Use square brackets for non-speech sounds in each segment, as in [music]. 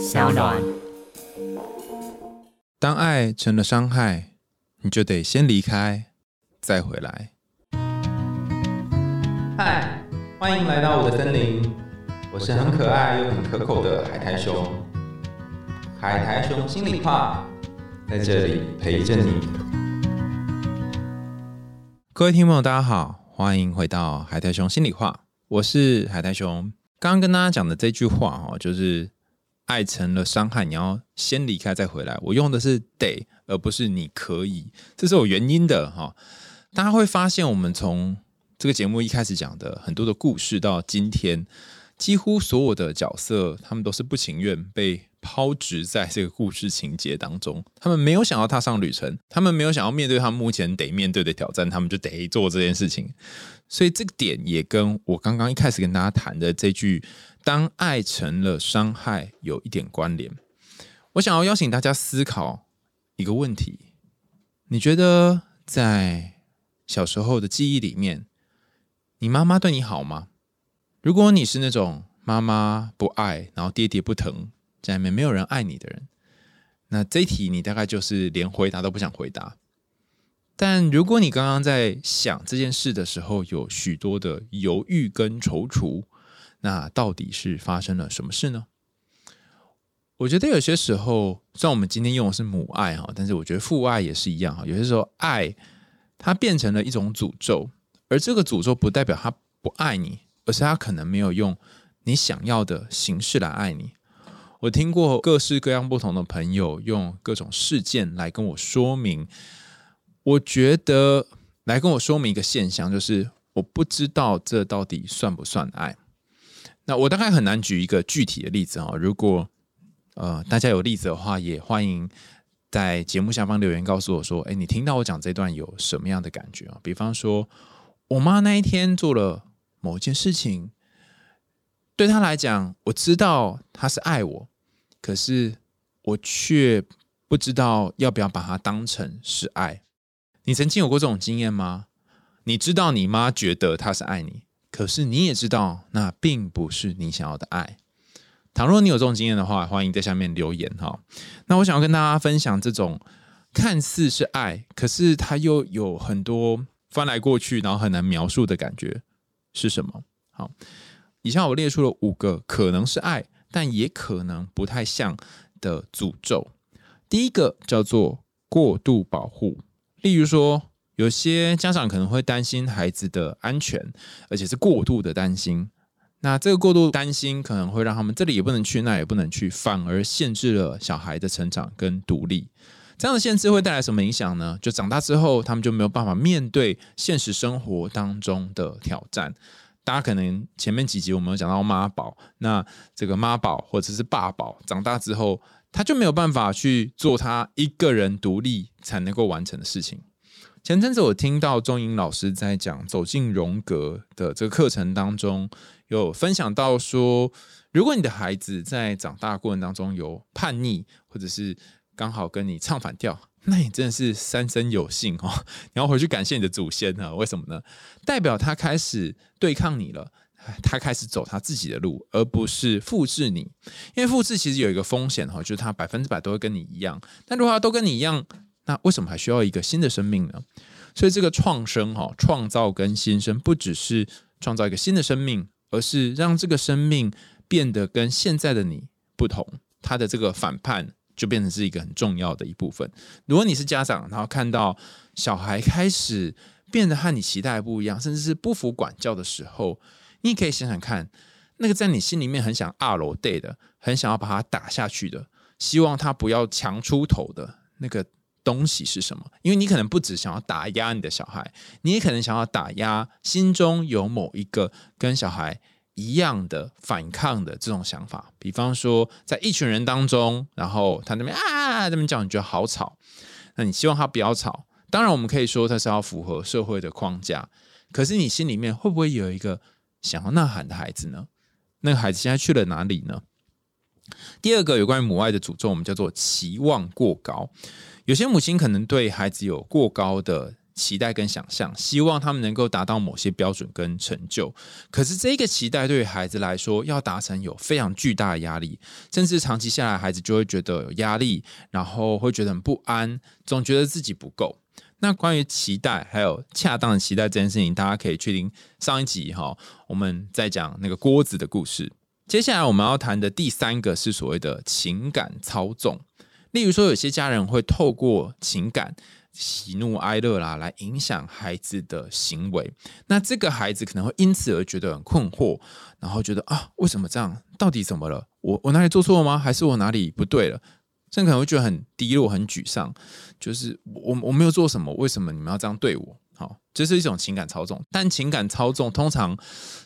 小暖。当爱成了伤害，你就得先离开，再回来。嗨，欢迎来到我的森林，我是很可爱又很可口的海苔熊。海苔熊心里话，在这里陪着你。各位听众朋友，大家好，欢迎回到海苔熊心里话，我是海苔熊。刚刚跟大家讲的这句话哦，就是爱成了伤害，你要先离开再回来。我用的是得，而不是你可以，这是有原因的哈。大家会发现，我们从这个节目一开始讲的很多的故事，到今天，几乎所有的角色，他们都是不情愿被抛掷在这个故事情节当中。他们没有想要踏上旅程，他们没有想要面对他们目前得面对的挑战，他们就得做这件事情。所以这个点也跟我刚刚一开始跟大家谈的这句“当爱成了伤害”有一点关联。我想要邀请大家思考一个问题：你觉得在小时候的记忆里面？你妈妈对你好吗？如果你是那种妈妈不爱，然后爹爹不疼，家里面没有人爱你的人，那这一题你大概就是连回答都不想回答。但如果你刚刚在想这件事的时候，有许多的犹豫跟踌躇，那到底是发生了什么事呢？我觉得有些时候，虽然我们今天用的是母爱哈，但是我觉得父爱也是一样哈。有些时候，爱它变成了一种诅咒。而这个诅咒不代表他不爱你，而是他可能没有用你想要的形式来爱你。我听过各式各样不同的朋友用各种事件来跟我说明，我觉得来跟我说明一个现象，就是我不知道这到底算不算爱。那我大概很难举一个具体的例子啊。如果呃大家有例子的话，也欢迎在节目下方留言告诉我说，哎，你听到我讲这段有什么样的感觉啊？比方说。我妈那一天做了某件事情，对她来讲，我知道她是爱我，可是我却不知道要不要把它当成是爱。你曾经有过这种经验吗？你知道你妈觉得她是爱你，可是你也知道那并不是你想要的爱。倘若你有这种经验的话，欢迎在下面留言哈。那我想要跟大家分享这种看似是爱，可是它又有很多。翻来过去，然后很难描述的感觉是什么？好，以下我列出了五个可能是爱，但也可能不太像的诅咒。第一个叫做过度保护，例如说，有些家长可能会担心孩子的安全，而且是过度的担心。那这个过度担心可能会让他们这里也不能去，那也不能去，反而限制了小孩的成长跟独立。这样的限制会带来什么影响呢？就长大之后，他们就没有办法面对现实生活当中的挑战。大家可能前面几集我们有讲到妈宝，那这个妈宝或者是爸宝，长大之后他就没有办法去做他一个人独立才能够完成的事情。前阵子我听到钟颖老师在讲走进荣格的这个课程当中，有分享到说，如果你的孩子在长大过程当中有叛逆，或者是刚好跟你唱反调，那你真的是三生有幸哦！你要回去感谢你的祖先呢？为什么呢？代表他开始对抗你了，他开始走他自己的路，而不是复制你。因为复制其实有一个风险哈，就是他百分之百都会跟你一样。但如果他都跟你一样，那为什么还需要一个新的生命呢？所以这个创生哈，创造跟新生，不只是创造一个新的生命，而是让这个生命变得跟现在的你不同。他的这个反叛。就变成是一个很重要的一部分。如果你是家长，然后看到小孩开始变得和你期待不一样，甚至是不服管教的时候，你可以想想看，那个在你心里面很想二楼 day 的，很想要把他打下去的，希望他不要强出头的那个东西是什么？因为你可能不只想要打压你的小孩，你也可能想要打压心中有某一个跟小孩。一样的反抗的这种想法，比方说在一群人当中，然后他那边啊这边叫，你觉得好吵，那你希望他不要吵。当然，我们可以说他是要符合社会的框架，可是你心里面会不会有一个想要呐喊的孩子呢？那个孩子现在去了哪里呢？第二个有关于母爱的诅咒，我们叫做期望过高。有些母亲可能对孩子有过高的期待跟想象，希望他们能够达到某些标准跟成就。可是这个期待对于孩子来说，要达成有非常巨大的压力，甚至长期下来，孩子就会觉得有压力，然后会觉得很不安，总觉得自己不够。那关于期待还有恰当的期待这件事情，大家可以去听上一集哈，我们在讲那个锅子的故事。接下来我们要谈的第三个是所谓的情感操纵，例如说有些家人会透过情感。喜怒哀乐啦，来影响孩子的行为。那这个孩子可能会因此而觉得很困惑，然后觉得啊，为什么这样？到底怎么了？我我哪里做错了吗？还是我哪里不对了？甚至可能会觉得很低落、很沮丧，就是我我没有做什么，为什么你们要这样对我？好，这是一种情感操纵，但情感操纵通常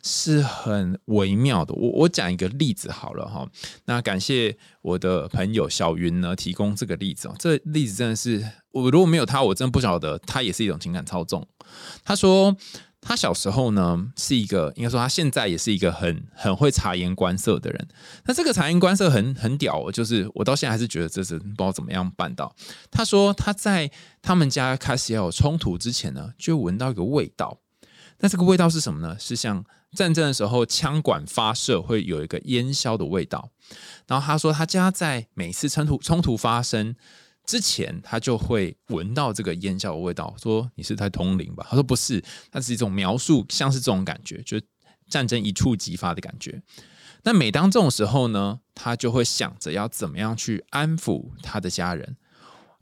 是很微妙的。我我讲一个例子好了哈。那感谢我的朋友小云呢，提供这个例子哦。这例子真的是，我如果没有他，我真的不晓得他也是一种情感操纵。他说。他小时候呢，是一个应该说他现在也是一个很很会察言观色的人。那这个察言观色很很屌，就是我到现在还是觉得这是不知道怎么样办到。他说他在他们家开始要有冲突之前呢，就闻到一个味道。那这个味道是什么呢？是像战争的时候枪管发射会有一个烟硝的味道。然后他说他家在每次冲突冲突发生。之前他就会闻到这个烟硝的味道，说你是在通灵吧？他说不是，那是一种描述，像是这种感觉，就战争一触即发的感觉。那每当这种时候呢，他就会想着要怎么样去安抚他的家人。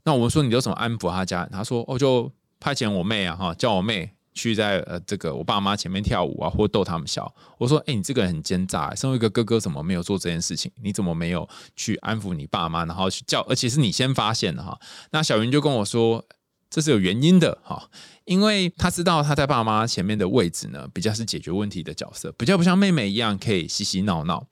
那我们说你有什么安抚他家人？他说哦，就派遣我妹啊，哈，叫我妹。去在呃这个我爸妈前面跳舞啊，或逗他们笑。我说：“哎，你这个人很奸诈，身为一个哥哥，怎么没有做这件事情？你怎么没有去安抚你爸妈，然后去叫？而且是你先发现的哈。”那小云就跟我说：“这是有原因的哈，因为他知道他在爸妈前面的位置呢，比较是解决问题的角色，比较不像妹妹一样可以嬉嬉闹闹。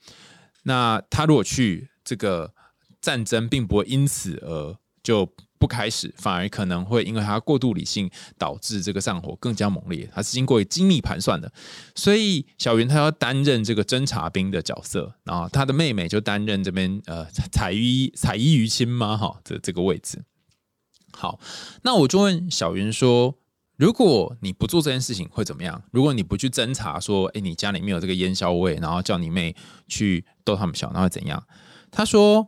那他如果去这个战争，并不会因此而就。”不开始，反而可能会因为他过度理性，导致这个上火更加猛烈。他是经过精密盘算的，所以小云他要担任这个侦察兵的角色，然后他的妹妹就担任这边呃采衣采衣于亲妈？哈，这这个位置。好，那我就问小云说：如果你不做这件事情会怎么样？如果你不去侦查，说哎，你家里面有这个烟硝味，然后叫你妹去逗他们笑，那会怎样？他说。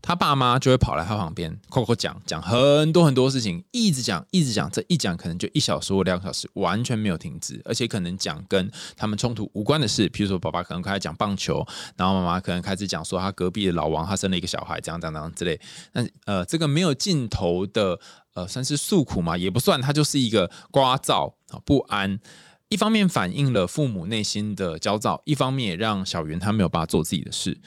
他爸妈就会跑来他旁边，扣扣讲讲很多很多事情，一直讲一直讲，这一讲可能就一小时或两小时，完全没有停止，而且可能讲跟他们冲突无关的事，比如说爸爸可能开始讲棒球，然后妈妈可能开始讲说他隔壁的老王他生了一个小孩，这样这样这样之类。那呃，这个没有尽头的呃，算是诉苦嘛，也不算，他就是一个聒噪啊不安，一方面反映了父母内心的焦躁，一方面也让小云他没有办法做自己的事。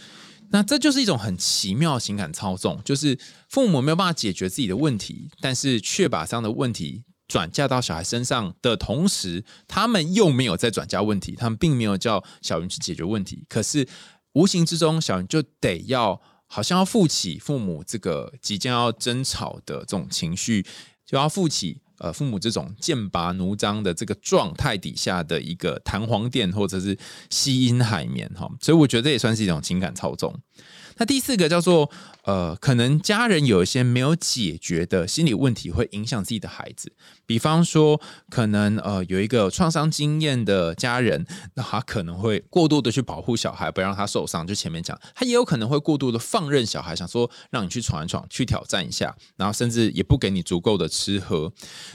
那这就是一种很奇妙的情感操纵，就是父母没有办法解决自己的问题，但是却把这样的问题转嫁到小孩身上的同时，他们又没有在转嫁问题，他们并没有叫小云去解决问题，可是无形之中，小云就得要好像要负起父母这个即将要争吵的这种情绪，就要负起。呃，父母这种剑拔弩张的这个状态底下的一个弹簧垫，或者是吸音海绵，哈，所以我觉得这也算是一种情感操纵。那第四个叫做呃，可能家人有一些没有解决的心理问题，会影响自己的孩子。比方说，可能呃有一个创伤经验的家人，那他可能会过度的去保护小孩，不让他受伤。就前面讲，他也有可能会过度的放任小孩，想说让你去闯一闯，去挑战一下，然后甚至也不给你足够的吃喝。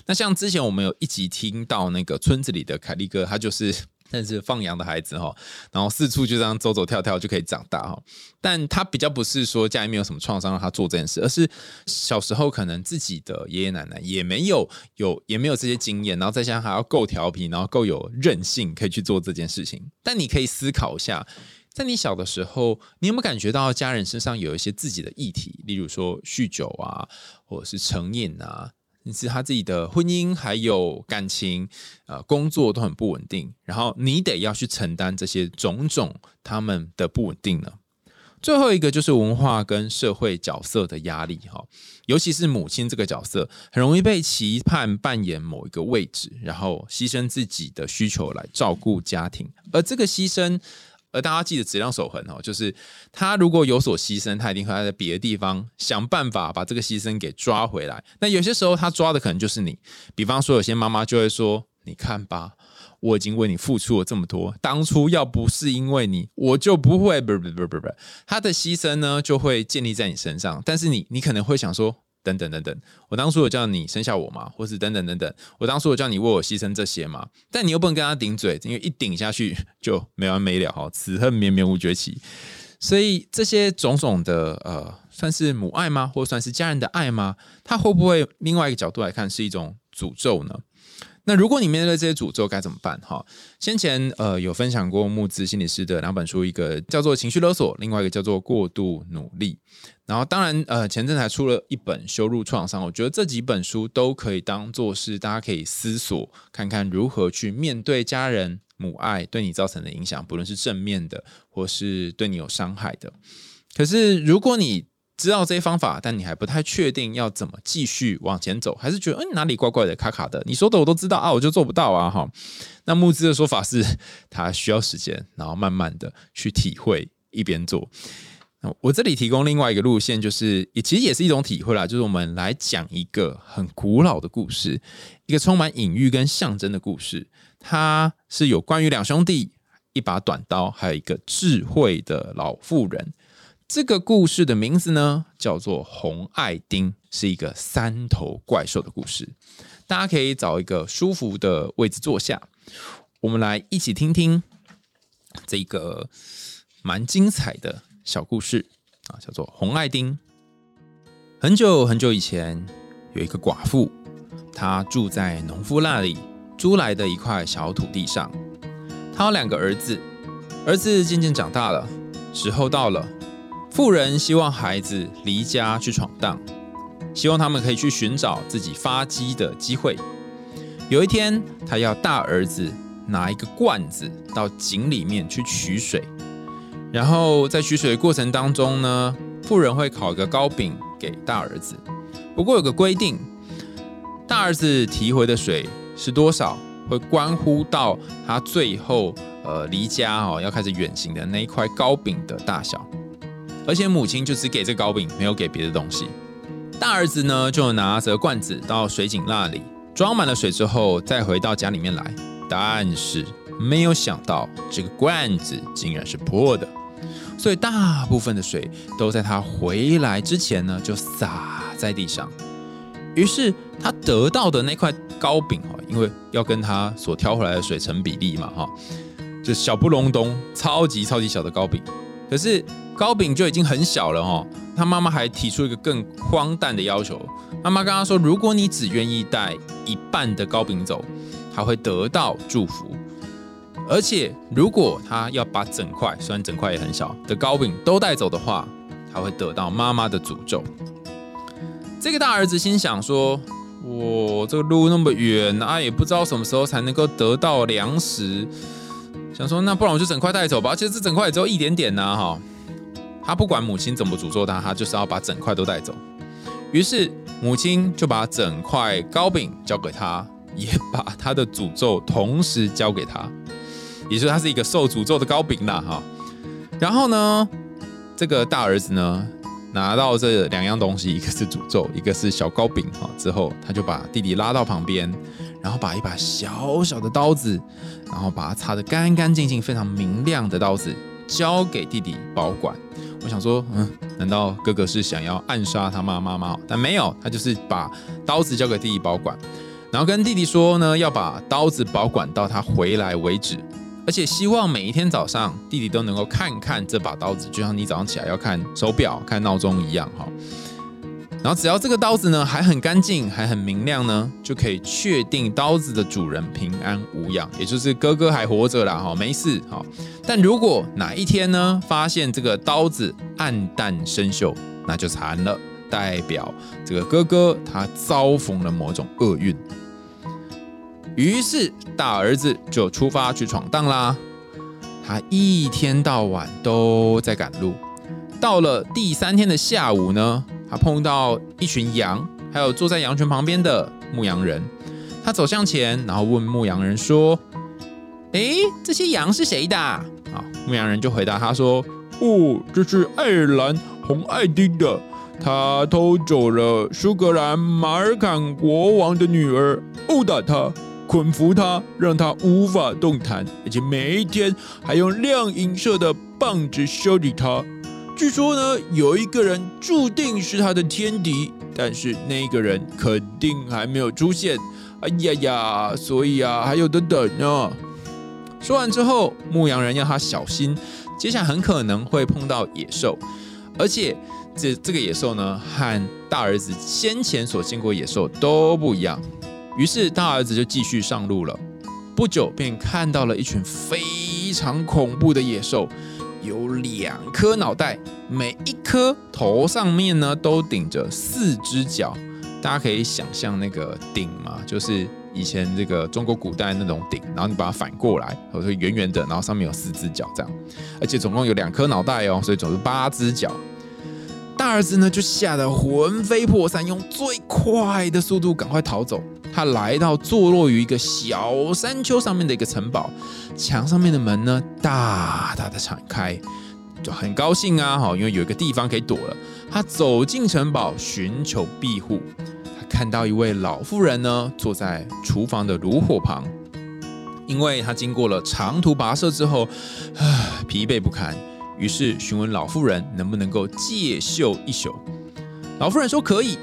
那像之前我们有一集听到那个村子里的凯利哥，他就是。但是放羊的孩子哈，然后四处就这样走走跳跳就可以长大哈。但他比较不是说家里面有什么创伤让他做这件事，而是小时候可能自己的爷爷奶奶也没有有也没有这些经验，然后再加上还要够调皮，然后够有韧性，可以去做这件事情。但你可以思考一下，在你小的时候，你有没有感觉到家人身上有一些自己的议题，例如说酗酒啊，或者是成瘾啊？是他自己的婚姻还有感情，呃，工作都很不稳定，然后你得要去承担这些种种他们的不稳定呢。最后一个就是文化跟社会角色的压力哈，尤其是母亲这个角色，很容易被期盼扮演某一个位置，然后牺牲自己的需求来照顾家庭，而这个牺牲。而大家记得质量守恒哦，就是他如果有所牺牲，他一定会在别的地方想办法把这个牺牲给抓回来。那有些时候他抓的可能就是你，比方说有些妈妈就会说：“你看吧，我已经为你付出了这么多，当初要不是因为你，我就不会……不不不不不，他的牺牲呢就会建立在你身上。但是你你可能会想说。”等等等等，我当初有叫你生下我吗？或是等等等等，我当初有叫你为我牺牲这些吗？但你又不能跟他顶嘴，因为一顶下去就没完没了哈，此恨绵绵无绝期。所以这些种种的呃，算是母爱吗？或算是家人的爱吗？他会不会另外一个角度来看是一种诅咒呢？那如果你面对这些诅咒该怎么办？哈，先前呃有分享过木子心理师的两本书，一个叫做情绪勒索，另外一个叫做过度努力。然后当然呃前阵才出了一本羞辱创伤，我觉得这几本书都可以当做是大家可以思索看看如何去面对家人母爱对你造成的影响，不论是正面的或是对你有伤害的。可是如果你知道这些方法，但你还不太确定要怎么继续往前走，还是觉得嗯哪里怪怪的、卡卡的？你说的我都知道啊，我就做不到啊！哈，那木之的说法是，他需要时间，然后慢慢的去体会，一边做。我这里提供另外一个路线，就是也其实也是一种体会啦，就是我们来讲一个很古老的故事，一个充满隐喻跟象征的故事。它是有关于两兄弟、一把短刀，还有一个智慧的老妇人。这个故事的名字呢，叫做《红爱丁》，是一个三头怪兽的故事。大家可以找一个舒服的位置坐下，我们来一起听听这个蛮精彩的小故事啊，叫做《红爱丁》。很久很久以前，有一个寡妇，她住在农夫那里租来的一块小土地上。她有两个儿子，儿子渐渐长大了，时候到了。富人希望孩子离家去闯荡，希望他们可以去寻找自己发迹的机会。有一天，他要大儿子拿一个罐子到井里面去取水，然后在取水的过程当中呢，富人会烤一个糕饼给大儿子。不过有个规定，大儿子提回的水是多少，会关乎到他最后呃离家哦要开始远行的那一块糕饼的大小。而且母亲就只给这糕饼，没有给别的东西。大儿子呢，就拿着罐子到水井那里装满了水之后，再回到家里面来。但是没有想到，这个罐子竟然是破的，所以大部分的水都在他回来之前呢，就洒在地上。于是他得到的那块糕饼，因为要跟他所挑回来的水成比例嘛哈，就小不隆咚、超级超级小的糕饼。可是糕饼就已经很小了哦，他妈妈还提出一个更荒诞的要求。妈妈跟他说：“如果你只愿意带一半的糕饼走，他会得到祝福；而且如果他要把整块，虽然整块也很小的糕饼都带走的话，他会得到妈妈的诅咒。”这个大儿子心想说：“我这个路那么远啊，也不知道什么时候才能够得到粮食。”想说，那不然我就整块带走吧。而且这整块也只有一点点呢，哈。他不管母亲怎么诅咒他，他就是要把整块都带走。于是母亲就把整块糕饼交给他，也把他的诅咒同时交给他。也就是他是一个受诅咒的糕饼啦，哈。然后呢，这个大儿子呢，拿到这两样东西，一个是诅咒，一个是小糕饼，哈。之后他就把弟弟拉到旁边。然后把一把小小的刀子，然后把它擦得干干净净、非常明亮的刀子交给弟弟保管。我想说，嗯，难道哥哥是想要暗杀他妈妈吗？但没有，他就是把刀子交给弟弟保管，然后跟弟弟说呢，要把刀子保管到他回来为止，而且希望每一天早上弟弟都能够看看这把刀子，就像你早上起来要看手表、看闹钟一样，哈。然后只要这个刀子呢还很干净，还很明亮呢，就可以确定刀子的主人平安无恙，也就是哥哥还活着啦，哈，没事，哈。但如果哪一天呢发现这个刀子暗淡生锈，那就惨了，代表这个哥哥他遭逢了某种厄运。于是大儿子就出发去闯荡啦，他一天到晚都在赶路，到了第三天的下午呢。他碰到一群羊，还有坐在羊群旁边的牧羊人。他走向前，然后问牧羊人说：“哎，这些羊是谁的？”啊，牧羊人就回答他说：“哦，这是爱尔兰红爱丁的，他偷走了苏格兰马尔坎国王的女儿，殴打他，捆缚他，让他无法动弹，而且每一天还用亮银色的棒子修理他。据说呢，有一个人注定是他的天敌，但是那个人肯定还没有出现。哎呀呀，所以啊，还有的等呢。”说完之后，牧羊人要他小心，接下来很可能会碰到野兽，而且这这个野兽呢，和大儿子先前所见过野兽都不一样。于是大儿子就继续上路了，不久便看到了一群非常恐怖的野兽，有两颗脑袋，每一颗头上面呢都顶着四只脚，大家可以想象那个顶嘛，就是。以前这个中国古代那种鼎，然后你把它反过来，或者圆圆的，然后上面有四只脚这样，而且总共有两颗脑袋哦，所以总是八只脚。大儿子呢就吓得魂飞魄散，用最快的速度赶快逃走。他来到坐落于一个小山丘上面的一个城堡，墙上面的门呢大大的敞开，就很高兴啊，哈，因为有一个地方可以躲了。他走进城堡寻求庇护。他看到一位老妇人呢，坐在厨房的炉火旁，因为他经过了长途跋涉之后，唉，[sighs] 疲惫不堪，于是询问老妇人能不能够借宿一宿。老妇人说可以，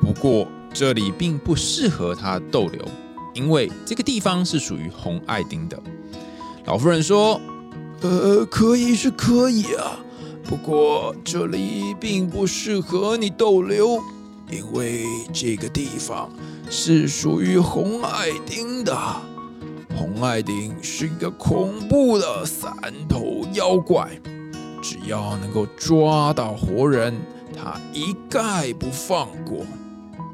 不过这里并不适合他逗留，因为这个地方是属于红爱丁的。老妇人说，呃，可以是可以啊，不过这里并不适合你逗留。因为这个地方是属于红爱丁的，红爱丁是一个恐怖的三头妖怪，只要能够抓到活人，他一概不放过。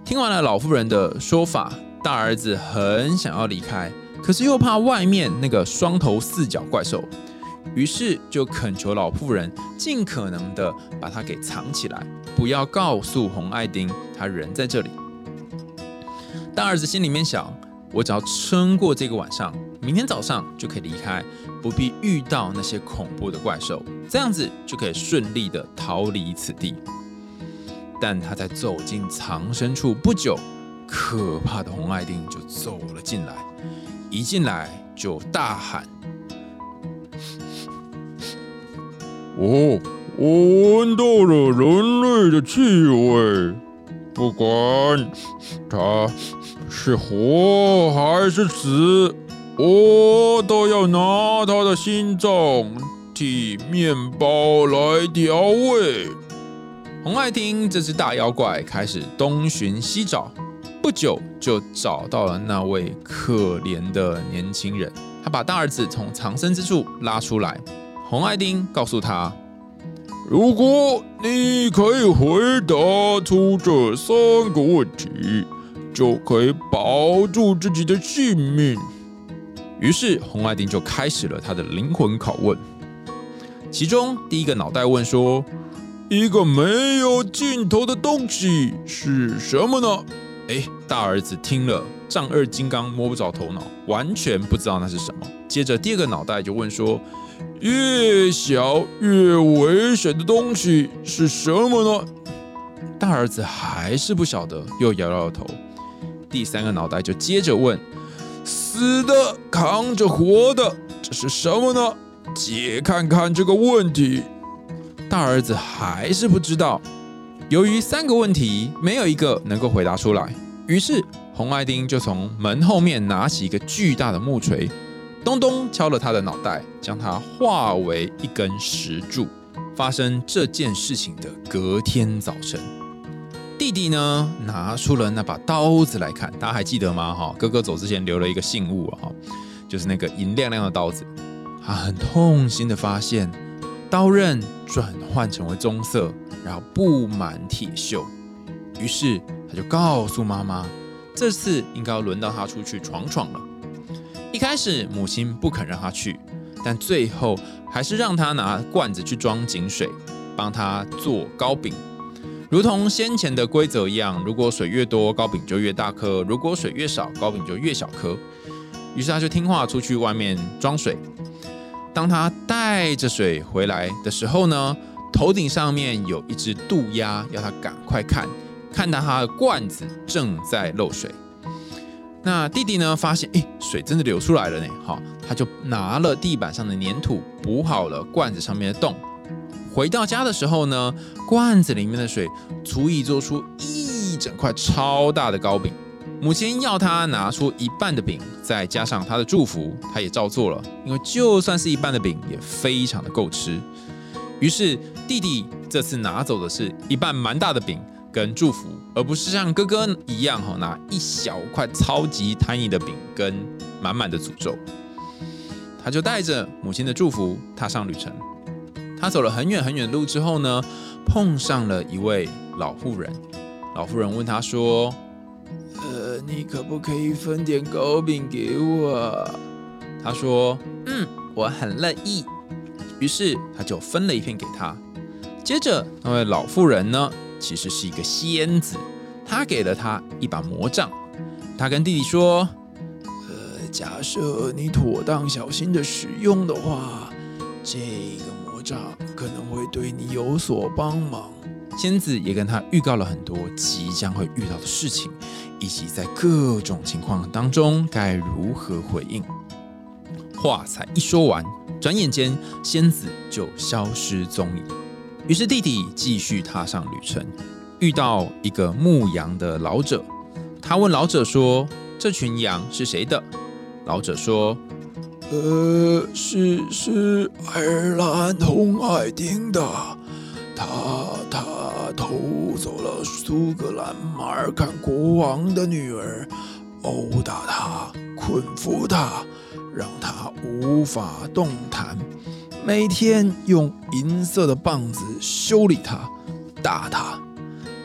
听完了老妇人的说法，大儿子很想要离开，可是又怕外面那个双头四脚怪兽。于是就恳求老妇人尽可能的把他给藏起来，不要告诉红爱丁他人在这里。大儿子心里面想：我只要撑过这个晚上，明天早上就可以离开，不必遇到那些恐怖的怪兽，这样子就可以顺利的逃离此地。但他在走进藏身处不久，可怕的红爱丁就走了进来，一进来就大喊。哦，我闻到了人类的气味，不管他是活还是死，我都要拿他的心脏替面包来调味。红爱丁这只大妖怪开始东寻西找，不久就找到了那位可怜的年轻人。他把大儿子从藏身之处拉出来。红爱丁告诉他：“如果你可以回答出这三个问题，就可以保住自己的性命。”于是红爱丁就开始了他的灵魂拷问。其中第一个脑袋问说：“一个没有尽头的东西是什么呢？”哎，大儿子听了，丈二金刚摸不着头脑，完全不知道那是什么。接着第二个脑袋就问说。越小越危险的东西是什么呢？大儿子还是不晓得，又摇摇头。第三个脑袋就接着问：“死的扛着活的，这是什么呢？解看看这个问题。”大儿子还是不知道。由于三个问题没有一个能够回答出来，于是红爱丁就从门后面拿起一个巨大的木锤。咚咚敲了他的脑袋，将他化为一根石柱。发生这件事情的隔天早晨，弟弟呢拿出了那把刀子来看，大家还记得吗？哈，哥哥走之前留了一个信物啊，就是那个银亮亮的刀子。他很痛心的发现，刀刃转换成为棕色，然后布满铁锈。于是他就告诉妈妈，这次应该要轮到他出去闯闯了。一开始母亲不肯让他去，但最后还是让他拿罐子去装井水，帮他做糕饼。如同先前的规则一样，如果水越多，糕饼就越大颗；如果水越少，糕饼就越小颗。于是他就听话出去外面装水。当他带着水回来的时候呢，头顶上面有一只渡鸦，要他赶快看，看到他的罐子正在漏水。那弟弟呢，发现诶，水真的流出来了呢，好，他就拿了地板上的粘土补好了罐子上面的洞。回到家的时候呢，罐子里面的水足以做出一整块超大的糕饼。母亲要他拿出一半的饼，再加上他的祝福，他也照做了。因为就算是一半的饼，也非常的够吃。于是弟弟这次拿走的是一半蛮大的饼跟祝福，而不是像哥哥一样哈拿一小块超级 tiny 的饼跟满满的诅咒。他就带着母亲的祝福踏上旅程。他走了很远很远的路之后呢，碰上了一位老妇人。老妇人问他说。呃，你可不可以分点糕饼给我？他说：“嗯，我很乐意。”于是他就分了一片给他。接着，那位老妇人呢，其实是一个仙子，她给了他一把魔杖。他跟弟弟说：“呃，假设你妥当、小心的使用的话，这个魔杖可能会对你有所帮忙。”仙子也跟他预告了很多即将会遇到的事情。以及在各种情况当中该如何回应。话才一说完，转眼间仙子就消失踪影。于是弟弟继续踏上旅程，遇到一个牧羊的老者。他问老者说：“这群羊是谁的？”老者说：“呃，是是爱尔兰红爱丁的。他他。”偷走了苏格兰马尔坎国王的女儿，殴打她，捆缚她，让她无法动弹。每天用银色的棒子修理她，打她。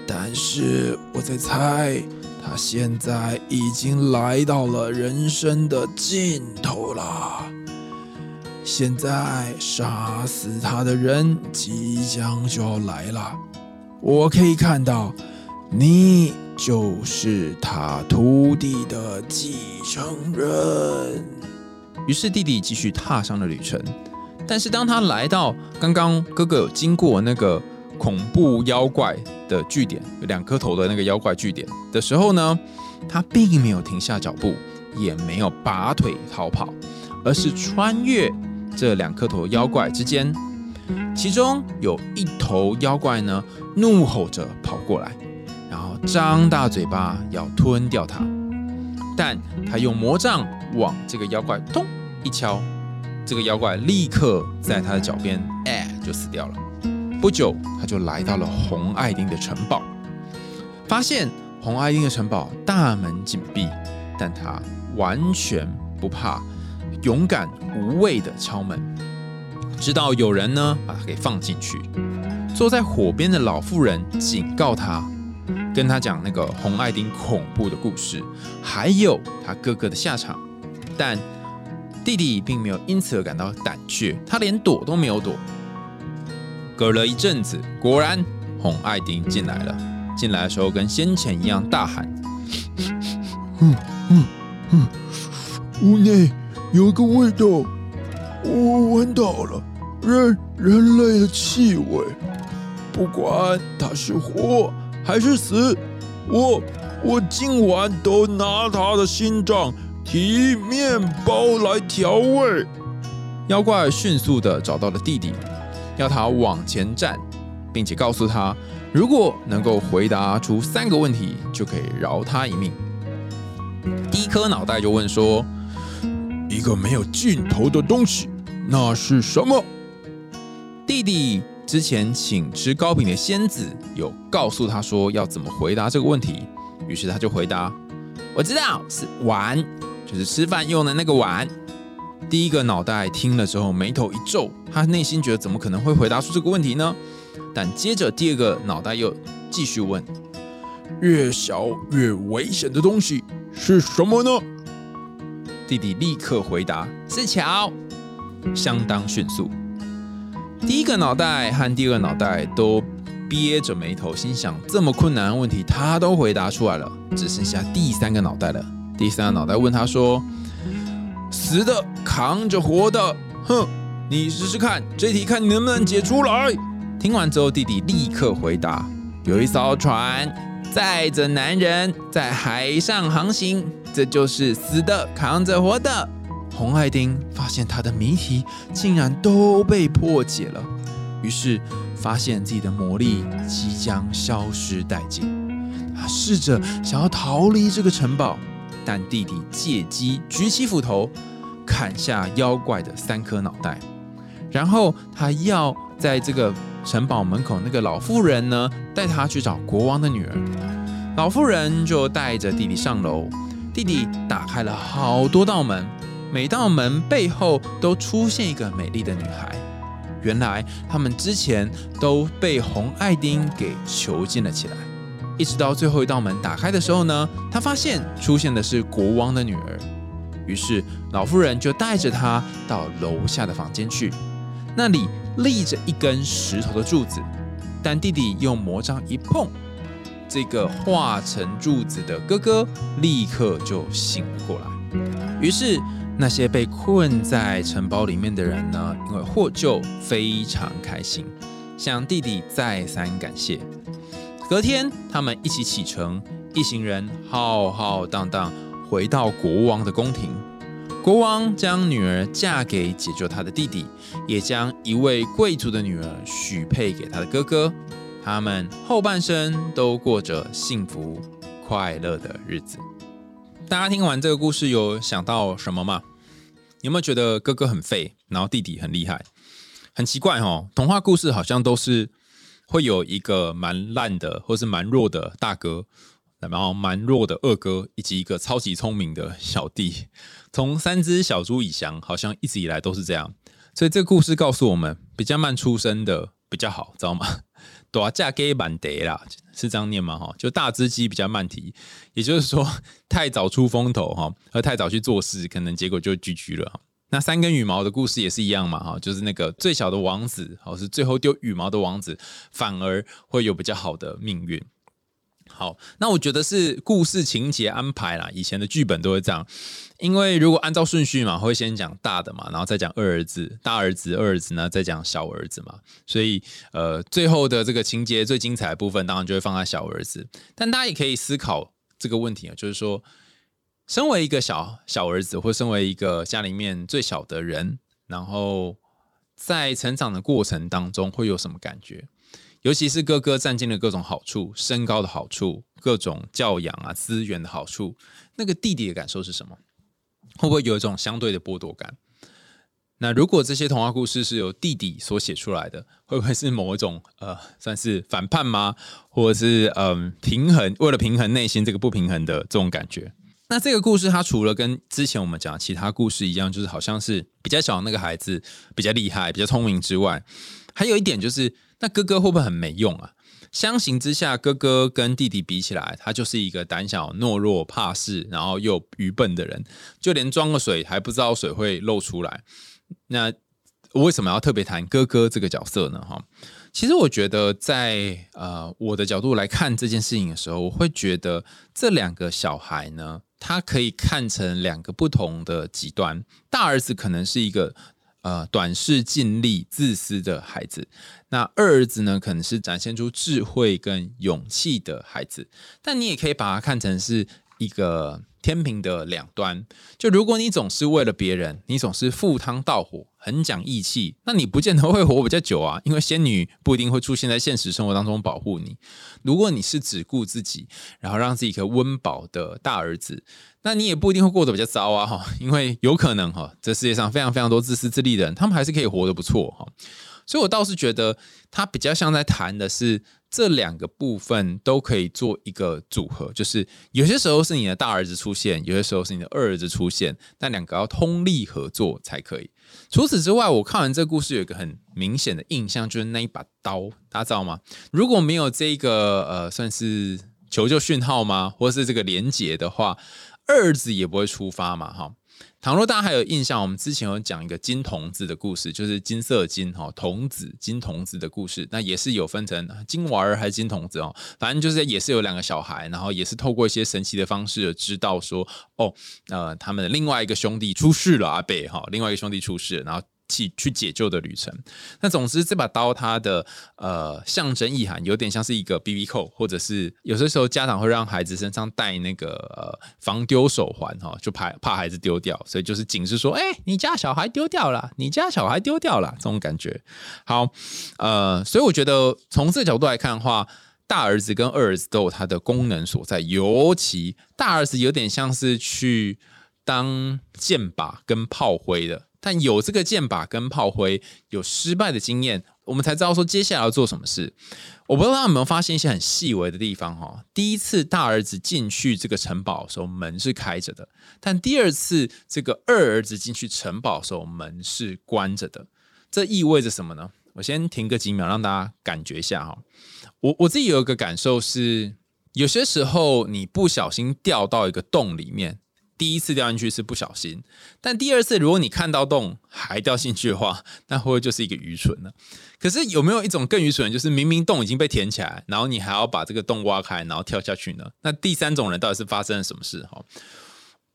但是我在猜，他现在已经来到了人生的尽头了。现在杀死他的人即将就要来了。我可以看到，你就是他徒弟的继承人。于是弟弟继续踏上了旅程。但是当他来到刚刚哥哥经过那个恐怖妖怪的据点，有两颗头的那个妖怪据点的时候呢，他并没有停下脚步，也没有拔腿逃跑，而是穿越这两颗头妖怪之间。其中有一头妖怪呢，怒吼着跑过来，然后张大嘴巴要吞掉它。但他用魔杖往这个妖怪咚一敲，这个妖怪立刻在他的脚边哎就死掉了。不久，他就来到了红爱丁的城堡，发现红爱丁的城堡大门紧闭，但他完全不怕，勇敢无畏的敲门。直到有人呢把他给放进去，坐在火边的老妇人警告他，跟他讲那个红爱丁恐怖的故事，还有他哥哥的下场。但弟弟并没有因此而感到胆怯，他连躲都没有躲。隔了一阵子，果然红爱丁进来了。进来的时候跟先前一样大喊：“嗯嗯嗯，屋内有个味道，我闻到了。”人人类的气味，不管他是活还是死，我我今晚都拿他的心脏提面包来调味。妖怪迅速的找到了弟弟，要他往前站，并且告诉他，如果能够回答出三个问题，就可以饶他一命。第一颗脑袋就问说：“一个没有尽头的东西，那是什么？”弟弟之前请吃糕饼的仙子有告诉他说要怎么回答这个问题，于是他就回答：“我知道是碗，就是吃饭用的那个碗。”第一个脑袋听了之后眉头一皱，他内心觉得怎么可能会回答出这个问题呢？但接着第二个脑袋又继续问：“越小越危险的东西是什么呢？”弟弟立刻回答：“是桥。”相当迅速。第一个脑袋和第二个脑袋都憋着眉头，心想：这么困难的问题，他都回答出来了，只剩下第三个脑袋了。第三个脑袋问他说：“死的扛着活的，哼，你试试看，这题看你能不能解出来。”听完之后，弟弟立刻回答：“有一艘船载着男人在海上航行，这就是死的扛着活的。”红爱丁发现他的谜题竟然都被破解了，于是发现自己的魔力即将消失殆尽。他试着想要逃离这个城堡，但弟弟借机举起斧头，砍下妖怪的三颗脑袋。然后他要在这个城堡门口那个老妇人呢，带他去找国王的女儿。老妇人就带着弟弟上楼，弟弟打开了好多道门。每道门背后都出现一个美丽的女孩，原来他们之前都被红爱丁给囚禁了起来。一直到最后一道门打开的时候呢，他发现出现的是国王的女儿。于是老妇人就带着他到楼下的房间去，那里立着一根石头的柱子，但弟弟用魔杖一碰，这个化成柱子的哥哥立刻就醒了过来。于是。那些被困在城堡里面的人呢？因为获救，非常开心，向弟弟再三感谢。隔天，他们一起启程，一行人浩浩荡荡回到国王的宫廷。国王将女儿嫁给解救他的弟弟，也将一位贵族的女儿许配给他的哥哥。他们后半生都过着幸福快乐的日子。大家听完这个故事，有想到什么吗？有没有觉得哥哥很废，然后弟弟很厉害？很奇怪哦，童话故事好像都是会有一个蛮烂的，或是蛮弱的大哥，然后蛮弱的二哥，以及一个超级聪明的小弟。从三只小猪以降，好像一直以来都是这样。所以这个故事告诉我们，比较慢出生的比较好，知道吗？大嫁给满得啦，是这样念吗？哈，就大只鸡比较慢提，也就是说太早出风头哈，而太早去做事，可能结果就居居了。那三根羽毛的故事也是一样嘛，哈，就是那个最小的王子，好是最后丢羽毛的王子，反而会有比较好的命运。好，那我觉得是故事情节安排啦，以前的剧本都会这样，因为如果按照顺序嘛，会先讲大的嘛，然后再讲二儿子、大儿子、二儿子呢，再讲小儿子嘛，所以呃，最后的这个情节最精彩的部分，当然就会放在小儿子。但大家也可以思考这个问题啊，就是说，身为一个小小儿子，或身为一个家里面最小的人，然后在成长的过程当中，会有什么感觉？尤其是哥哥占尽了各种好处，身高的好处，各种教养啊资源的好处，那个弟弟的感受是什么？会不会有一种相对的剥夺感？那如果这些童话故事是由弟弟所写出来的，会不会是某一种呃，算是反叛吗？或者是嗯平衡？为了平衡内心这个不平衡的这种感觉？那这个故事它除了跟之前我们讲其他故事一样，就是好像是比较小的那个孩子比较厉害、比较聪明之外，还有一点就是。那哥哥会不会很没用啊？相形之下，哥哥跟弟弟比起来，他就是一个胆小、懦弱、怕事，然后又愚笨的人，就连装个水还不知道水会漏出来。那为什么要特别谈哥哥这个角色呢？哈，其实我觉得，在呃我的角度来看这件事情的时候，我会觉得这两个小孩呢，他可以看成两个不同的极端。大儿子可能是一个。呃，短视、尽力、自私的孩子，那二儿子呢，可能是展现出智慧跟勇气的孩子。但你也可以把它看成是一个天平的两端。就如果你总是为了别人，你总是赴汤蹈火，很讲义气，那你不见得会活比较久啊。因为仙女不一定会出现在现实生活当中保护你。如果你是只顾自己，然后让自己一个温饱的大儿子。那你也不一定会过得比较糟啊，哈，因为有可能哈，这世界上非常非常多自私自利的人，他们还是可以活得不错哈。所以我倒是觉得，他比较像在谈的是这两个部分都可以做一个组合，就是有些时候是你的大儿子出现，有些时候是你的二儿子出现，但两个要通力合作才可以。除此之外，我看完这个故事有一个很明显的印象，就是那一把刀，大家知道吗？如果没有这个呃，算是求救讯号吗？或者是这个连结的话？二子也不会出发嘛，哈。倘若大家还有印象，我们之前有讲一个金童子的故事，就是金色金哈童子金童子的故事，那也是有分成金娃儿还是金童子哦，反正就是也是有两个小孩，然后也是透过一些神奇的方式知道说，哦，呃，他们的另外一个兄弟出事了，阿贝哈，另外一个兄弟出事，然后。去去解救的旅程。那总之，这把刀它的呃象征意涵有点像是一个 B B 扣，或者是有些时候家长会让孩子身上戴那个呃防丢手环哈，就怕怕孩子丢掉，所以就是警示说，哎，你家小孩丢掉了，你家小孩丢掉了这种感觉。好，呃，所以我觉得从这个角度来看的话。大儿子跟二儿子都有它的功能所在，尤其大儿子有点像是去当箭靶跟炮灰的，但有这个箭靶跟炮灰有失败的经验，我们才知道说接下来要做什么事。我不知道大家有没有发现一些很细微的地方哈。第一次大儿子进去这个城堡的时候，门是开着的；但第二次这个二儿子进去城堡的时候，门是关着的。这意味着什么呢？我先停个几秒，让大家感觉一下哈。我我自己有一个感受是，有些时候你不小心掉到一个洞里面，第一次掉进去是不小心，但第二次如果你看到洞还掉进去的话，那会不会就是一个愚蠢呢？可是有没有一种更愚蠢，就是明明洞已经被填起来，然后你还要把这个洞挖开，然后跳下去呢？那第三种人到底是发生了什么事？哈，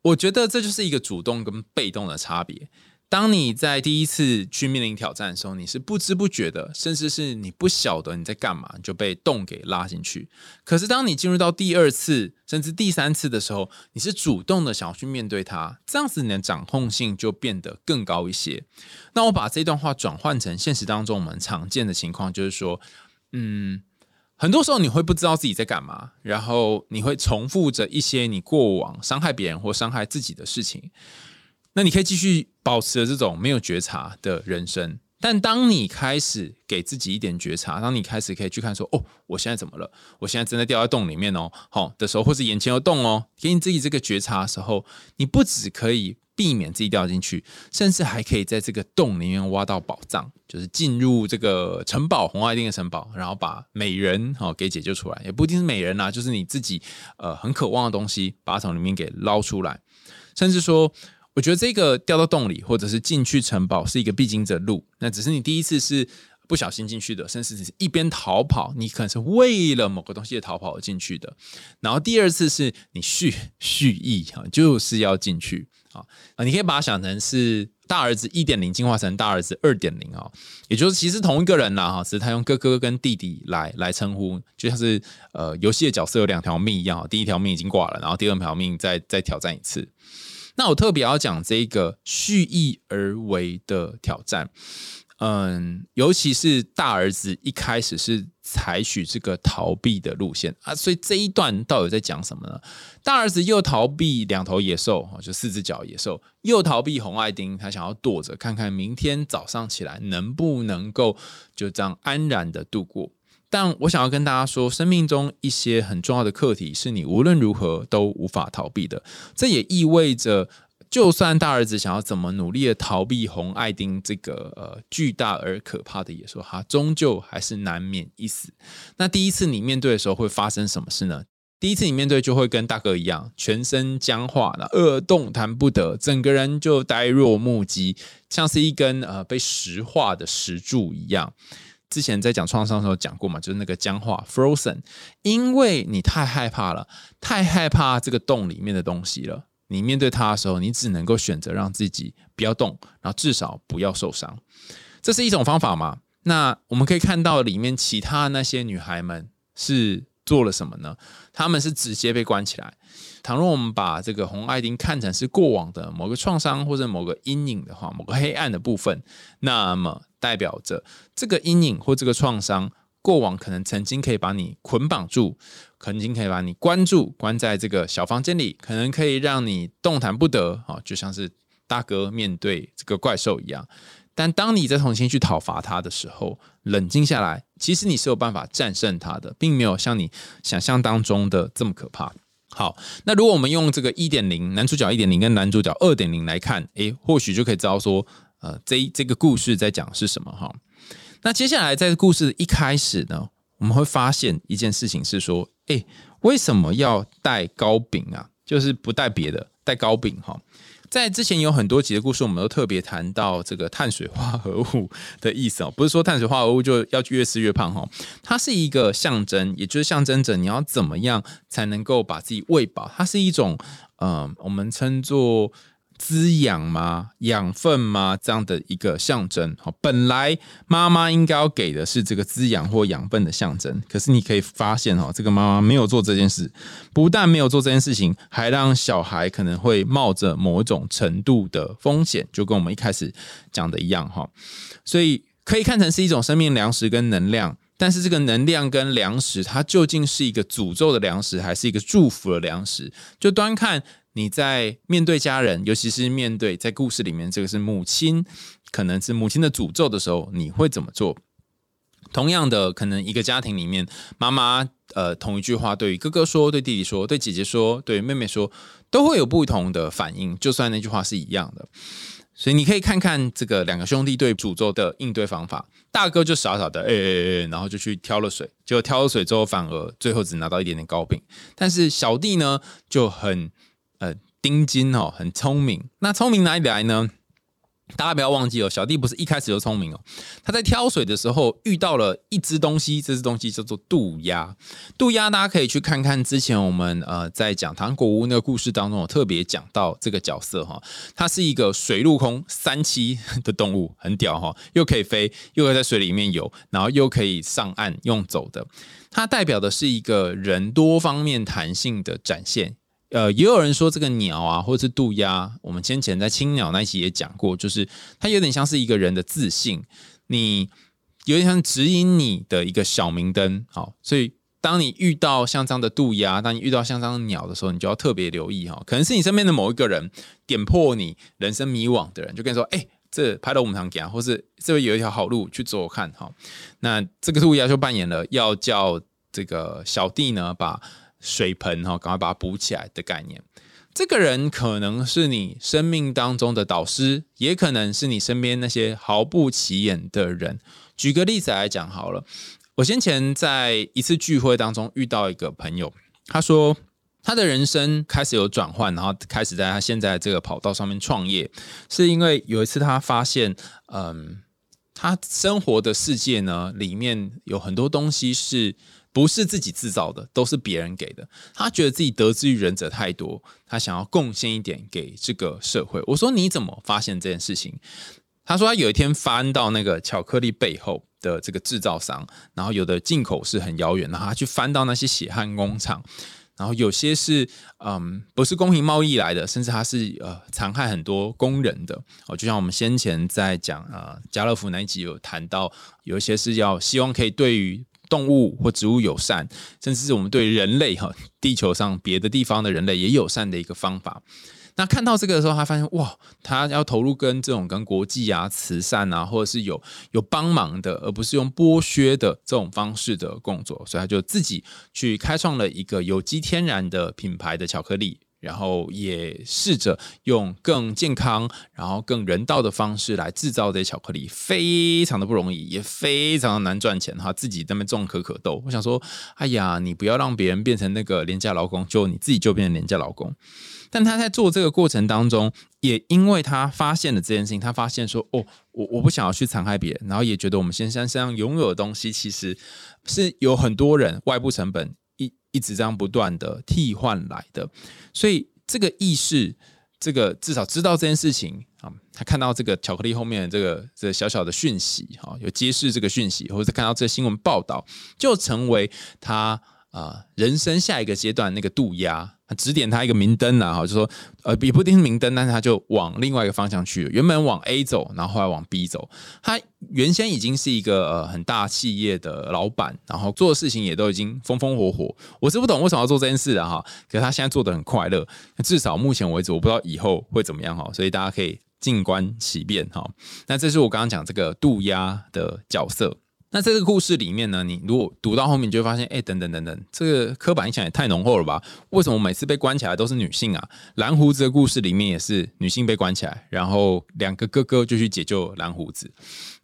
我觉得这就是一个主动跟被动的差别。当你在第一次去面临挑战的时候，你是不知不觉的，甚至是你不晓得你在干嘛，就被洞给拉进去。可是当你进入到第二次，甚至第三次的时候，你是主动的想要去面对它，这样子你的掌控性就变得更高一些。那我把这段话转换成现实当中我们常见的情况，就是说，嗯，很多时候你会不知道自己在干嘛，然后你会重复着一些你过往伤害别人或伤害自己的事情。那你可以继续保持这种没有觉察的人生，但当你开始给自己一点觉察，当你开始可以去看说，哦，我现在怎么了？我现在真的掉在洞里面哦，好的时候，或是眼前有洞哦，给你自己这个觉察的时候，你不只可以避免自己掉进去，甚至还可以在这个洞里面挖到宝藏，就是进入这个城堡红爱丁的城堡，然后把美人哦给解救出来，也不一定是美人呐，就是你自己呃很渴望的东西，把它从里面给捞出来，甚至说。我觉得这个掉到洞里，或者是进去城堡，是一个必经的路。那只是你第一次是不小心进去的，甚至是一边逃跑，你可能是为了某个东西的逃跑而进去的。然后第二次是你蓄蓄意啊，就是要进去啊啊！你可以把它想成是大儿子一点零进化成大儿子二点零啊，也就是其实同一个人啦哈，只是他用哥哥跟弟弟来来称呼，就像是呃游戏的角色有两条命一样，第一条命已经挂了，然后第二条命再再挑战一次。那我特别要讲这个蓄意而为的挑战，嗯，尤其是大儿子一开始是采取这个逃避的路线啊，所以这一段到底在讲什么呢？大儿子又逃避两头野兽就四只脚野兽，又逃避红爱丁，他想要躲着看看明天早上起来能不能够就这样安然的度过。但我想要跟大家说，生命中一些很重要的课题是你无论如何都无法逃避的。这也意味着，就算大儿子想要怎么努力的逃避红爱丁这个呃巨大而可怕的野兽，他终究还是难免一死。那第一次你面对的时候会发生什么事呢？第一次你面对就会跟大哥一样，全身僵化，那二动弹不得，整个人就呆若木鸡，像是一根呃被石化的石柱一样。之前在讲创伤的时候讲过嘛，就是那个僵化 （frozen），因为你太害怕了，太害怕这个洞里面的东西了。你面对它的时候，你只能够选择让自己不要动，然后至少不要受伤。这是一种方法嘛？那我们可以看到里面其他那些女孩们是做了什么呢？她们是直接被关起来。倘若我们把这个红爱丁看成是过往的某个创伤或者某个阴影的话，某个黑暗的部分，那么。代表着这个阴影或这个创伤，过往可能曾经可以把你捆绑住，曾经可以把你关住，关在这个小房间里，可能可以让你动弹不得啊，就像是大哥面对这个怪兽一样。但当你再重新去讨伐它的时候，冷静下来，其实你是有办法战胜它的，并没有像你想象当中的这么可怕。好，那如果我们用这个一点零男主角一点零跟男主角二点零来看，诶，或许就可以知道说。呃，这这个故事在讲是什么哈？那接下来在故事一开始呢，我们会发现一件事情是说，哎，为什么要带糕饼啊？就是不带别的，带糕饼哈。在之前有很多集的故事，我们都特别谈到这个碳水化合物 [laughs] 的意思哦，不是说碳水化合物就要越吃越胖哈，它是一个象征，也就是象征着你要怎么样才能够把自己喂饱，它是一种，嗯，我们称作。滋养吗？养分吗？这样的一个象征。好，本来妈妈应该要给的是这个滋养或养分的象征，可是你可以发现哦，这个妈妈没有做这件事，不但没有做这件事情，还让小孩可能会冒着某种程度的风险，就跟我们一开始讲的一样哈。所以可以看成是一种生命粮食跟能量。但是这个能量跟粮食，它究竟是一个诅咒的粮食，还是一个祝福的粮食？就端看你在面对家人，尤其是面对在故事里面这个是母亲，可能是母亲的诅咒的时候，你会怎么做？同样的，可能一个家庭里面，妈妈呃同一句话对哥哥说，对弟弟说，对姐姐说，对妹妹说，都会有不同的反应。就算那句话是一样的。所以你可以看看这个两个兄弟对诅咒的应对方法。大哥就傻傻的，哎哎哎，然后就去挑了水，结果挑了水之后，反而最后只拿到一点点糕饼。但是小弟呢就很丁金哦，很聪明。那聪明哪里来呢？大家不要忘记哦，小弟不是一开始就聪明哦。他在挑水的时候遇到了一只东西，这只东西叫做渡鸦。渡鸦大家可以去看看之前我们呃在讲糖果屋那个故事当中，有特别讲到这个角色哈。它是一个水陆空三栖的动物，很屌哈，又可以飞，又可以在水里面游，然后又可以上岸用走的。它代表的是一个人多方面弹性的展现。呃，也有人说这个鸟啊，或者是渡鸦，我们先前在青鸟那一期也讲过，就是它有点像是一个人的自信，你有点像指引你的一个小明灯。好，所以当你遇到像这样的渡鸦，当你遇到像这样的鸟的时候，你就要特别留意哈，可能是你身边的某一个人点破你人生迷惘的人，就跟你说，哎，这拍到我们堂讲，或是这边有一条好路去走看哈。那这个渡鸦就扮演了要叫这个小弟呢把。水盆哈，赶快把它补起来的概念。这个人可能是你生命当中的导师，也可能是你身边那些毫不起眼的人。举个例子来讲好了，我先前在一次聚会当中遇到一个朋友，他说他的人生开始有转换，然后开始在他现在这个跑道上面创业，是因为有一次他发现，嗯，他生活的世界呢里面有很多东西是。不是自己制造的，都是别人给的。他觉得自己得之于人者太多，他想要贡献一点给这个社会。我说你怎么发现这件事情？他说他有一天翻到那个巧克力背后的这个制造商，然后有的进口是很遥远，然后他去翻到那些血汗工厂，然后有些是嗯不是公平贸易来的，甚至他是呃残害很多工人的。哦，就像我们先前在讲啊家乐福那一集有谈到，有一些是要希望可以对于。动物或植物友善，甚至是我们对人类哈，地球上别的地方的人类也友善的一个方法。那看到这个的时候，他发现哇，他要投入跟这种跟国际啊、慈善啊，或者是有有帮忙的，而不是用剥削的这种方式的工作，所以他就自己去开创了一个有机天然的品牌的巧克力。然后也试着用更健康、然后更人道的方式来制造这些巧克力，非常的不容易，也非常的难赚钱哈。自己在那边种可可豆，我想说，哎呀，你不要让别人变成那个廉价劳工，就你自己就变成廉价劳工。但他在做这个过程当中，也因为他发现了这件事情，他发现说，哦，我我不想要去残害别人，然后也觉得我们先生身上拥有的东西，其实是有很多人外部成本。一一直这样不断的替换来的，所以这个意识，这个至少知道这件事情啊，他看到这个巧克力后面的这个这小小的讯息哈，有揭示这个讯息，或者看到这新闻报道，就成为他啊人生下一个阶段那个渡鸦。指点他一个明灯啊，哈，就说，呃，也不一定是明灯，但是他就往另外一个方向去。原本往 A 走，然后后来往 B 走。他原先已经是一个呃很大企业的老板，然后做的事情也都已经风风火火。我是不懂为什么要做这件事的哈，可是他现在做的很快乐。至少目前为止，我不知道以后会怎么样哈，所以大家可以静观其变哈。那这是我刚刚讲这个渡鸦的角色。那这个故事里面呢，你如果读到后面，你就会发现，哎，等等等等，这个刻板印象也太浓厚了吧？为什么每次被关起来都是女性啊？蓝胡子的故事里面也是女性被关起来，然后两个哥哥就去解救蓝胡子，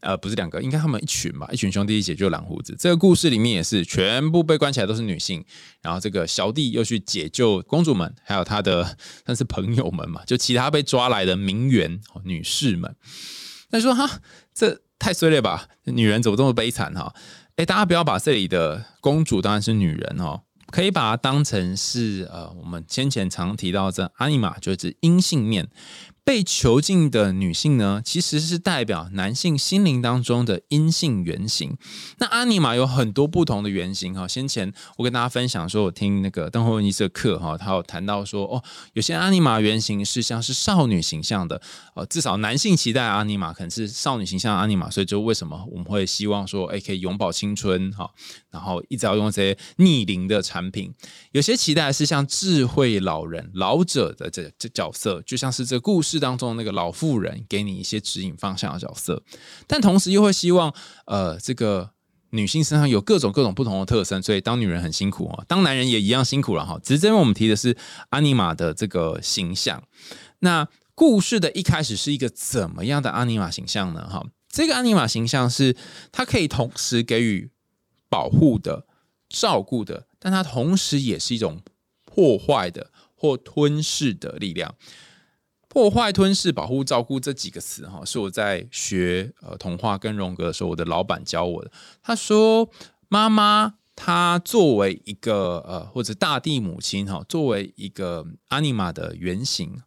呃，不是两个，应该他们一群吧，一群兄弟去解救蓝胡子。这个故事里面也是全部被关起来都是女性，然后这个小弟又去解救公主们，还有他的算是朋友们嘛，就其他被抓来的名媛女士们。那说哈，这。太碎了吧！女人怎么这么悲惨哈？哎，大家不要把这里的公主当然是女人哦，可以把它当成是呃，我们先前常提到这阿尼玛就是阴性面，被囚禁的女性呢，其实是代表男性心灵当中的阴性原型。那阿尼玛有很多不同的原型哈。先前我跟大家分享说，我听那个邓慧文医师的课哈，他有谈到说，哦，有些阿尼玛原型是像是少女形象的，呃，至少男性期待阿尼玛可能是少女形象阿尼玛，所以就为什么我们会希望说，哎，可以永葆青春哈，然后一直要用这些逆龄的产品。有些期待是像智慧老人、老者的这这角色，就像是这故事。当中那个老妇人给你一些指引方向的角色，但同时又会希望，呃，这个女性身上有各种各种不同的特征，所以当女人很辛苦哦，当男人也一样辛苦了哈。只是这边我们提的是阿尼玛的这个形象。那故事的一开始是一个怎么样的阿尼玛形象呢？哈，这个阿尼玛形象是它可以同时给予保护的、照顾的，但它同时也是一种破坏的或吞噬的力量。破坏、吞噬、保护、照顾这几个词，哈，是我在学呃童话跟荣格的时候，我的老板教我的。他说，妈妈她作为一个呃，或者大地母亲，哈，作为一个阿尼玛的原型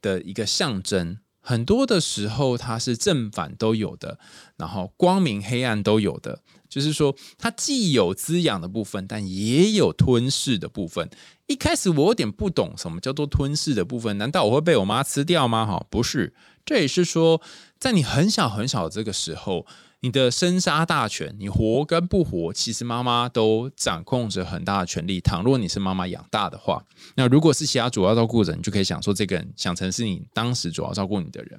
的一个象征，很多的时候它是正反都有的，然后光明、黑暗都有的。就是说，它既有滋养的部分，但也有吞噬的部分。一开始我有点不懂什么叫做吞噬的部分，难道我会被我妈吃掉吗？哈，不是，这也是说，在你很小很小的这个时候。你的生杀大权，你活跟不活，其实妈妈都掌控着很大的权利。倘若你是妈妈养大的话，那如果是其他主要照顾者，你就可以想说，这个人想成是你当时主要照顾你的人，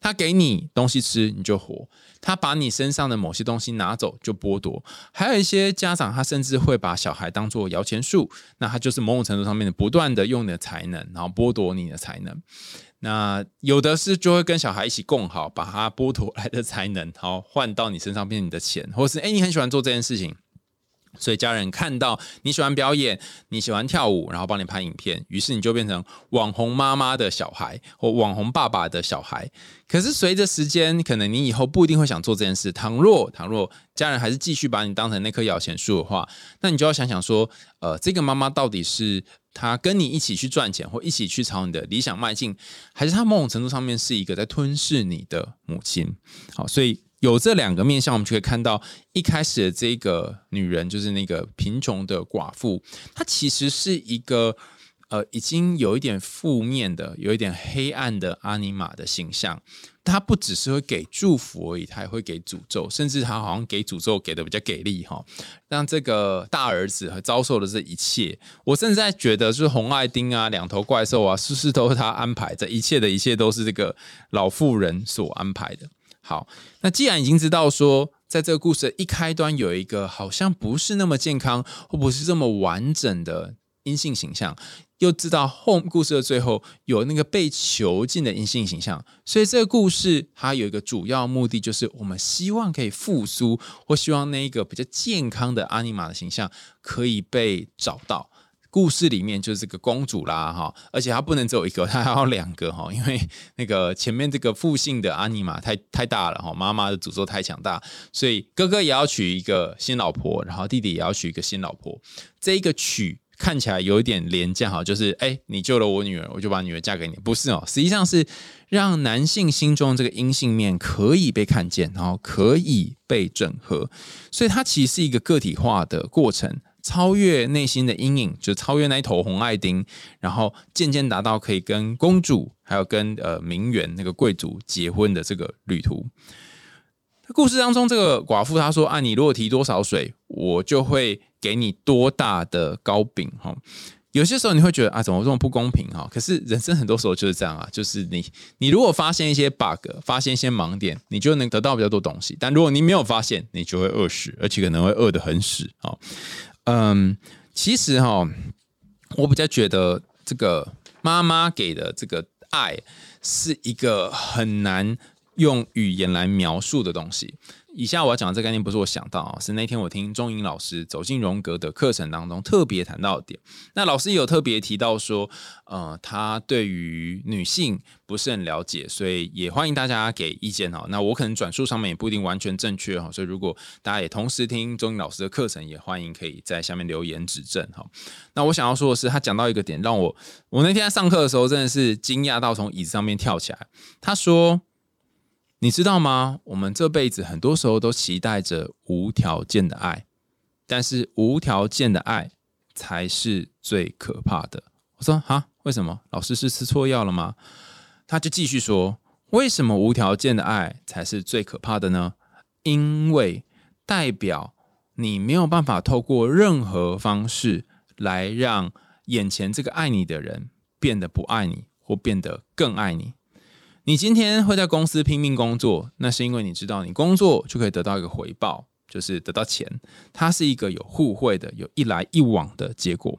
他给你东西吃，你就活；他把你身上的某些东西拿走，就剥夺。还有一些家长，他甚至会把小孩当做摇钱树，那他就是某种程度上面的不断的用你的才能，然后剥夺你的才能。那有的是就会跟小孩一起共好，把他剥夺来的才能，[laughs] 好换到你身上变你的钱，或是哎你很喜欢做这件事情。所以家人看到你喜欢表演，你喜欢跳舞，然后帮你拍影片，于是你就变成网红妈妈的小孩或网红爸爸的小孩。可是随着时间，可能你以后不一定会想做这件事。倘若倘若家人还是继续把你当成那棵摇钱树的话，那你就要想想说，呃，这个妈妈到底是他跟你一起去赚钱，或一起去朝你的理想迈进，还是他某种程度上面是一个在吞噬你的母亲？好，所以。有这两个面相，我们就可以看到一开始的这个女人，就是那个贫穷的寡妇，她其实是一个呃，已经有一点负面的、有一点黑暗的阿尼玛的形象。他不只是会给祝福而已，他还会给诅咒，甚至他好像给诅咒给的比较给力哈。让这个大儿子和遭受的这一切，我甚至在觉得，是红爱丁啊、两头怪兽啊，是不是都是他安排？这一切的一切都是这个老妇人所安排的。好，那既然已经知道说，在这个故事的一开端有一个好像不是那么健康或不是这么完整的阴性形象，又知道后故事的最后有那个被囚禁的阴性形象，所以这个故事它有一个主要目的，就是我们希望可以复苏，或希望那一个比较健康的阿尼玛的形象可以被找到。故事里面就是这个公主啦，哈，而且她不能只有一个，她 [laughs] 还要两个哈，因为那个前面这个父姓的阿尼玛太太大了哈，妈妈的诅咒太强大，所以哥哥也要娶一个新老婆，然后弟弟也要娶一个新老婆。这一个娶看起来有一点廉价哈，就是哎，你救了我女儿，我就把女儿嫁给你，不是哦，实际上是让男性心中这个阴性面可以被看见，然后可以被整合，所以它其实是一个个体化的过程。超越内心的阴影，就超越那一头红爱丁，然后渐渐达到可以跟公主，还有跟呃名媛那个贵族结婚的这个旅途。故事当中，这个寡妇她说：“啊，你如果提多少水，我就会给你多大的糕饼。”哈，有些时候你会觉得啊，怎么这么不公平？哈，可是人生很多时候就是这样啊，就是你你如果发现一些 bug，发现一些盲点，你就能得到比较多东西；但如果你没有发现，你就会饿死，而且可能会饿得很死啊。嗯，其实哈，我比较觉得这个妈妈给的这个爱是一个很难用语言来描述的东西。以下我要讲的这个概念不是我想到啊，是那天我听钟颖老师走进荣格的课程当中特别谈到的点。那老师也有特别提到说，呃，他对于女性不是很了解，所以也欢迎大家给意见哈。那我可能转述上面也不一定完全正确哈，所以如果大家也同时听钟颖老师的课程，也欢迎可以在下面留言指正哈。那我想要说的是，他讲到一个点，让我我那天在上课的时候真的是惊讶到从椅子上面跳起来。他说。你知道吗？我们这辈子很多时候都期待着无条件的爱，但是无条件的爱才是最可怕的。我说哈，为什么？老师是吃错药了吗？他就继续说，为什么无条件的爱才是最可怕的呢？因为代表你没有办法透过任何方式来让眼前这个爱你的人变得不爱你，或变得更爱你。你今天会在公司拼命工作，那是因为你知道你工作就可以得到一个回报，就是得到钱。它是一个有互惠的、有一来一往的结果。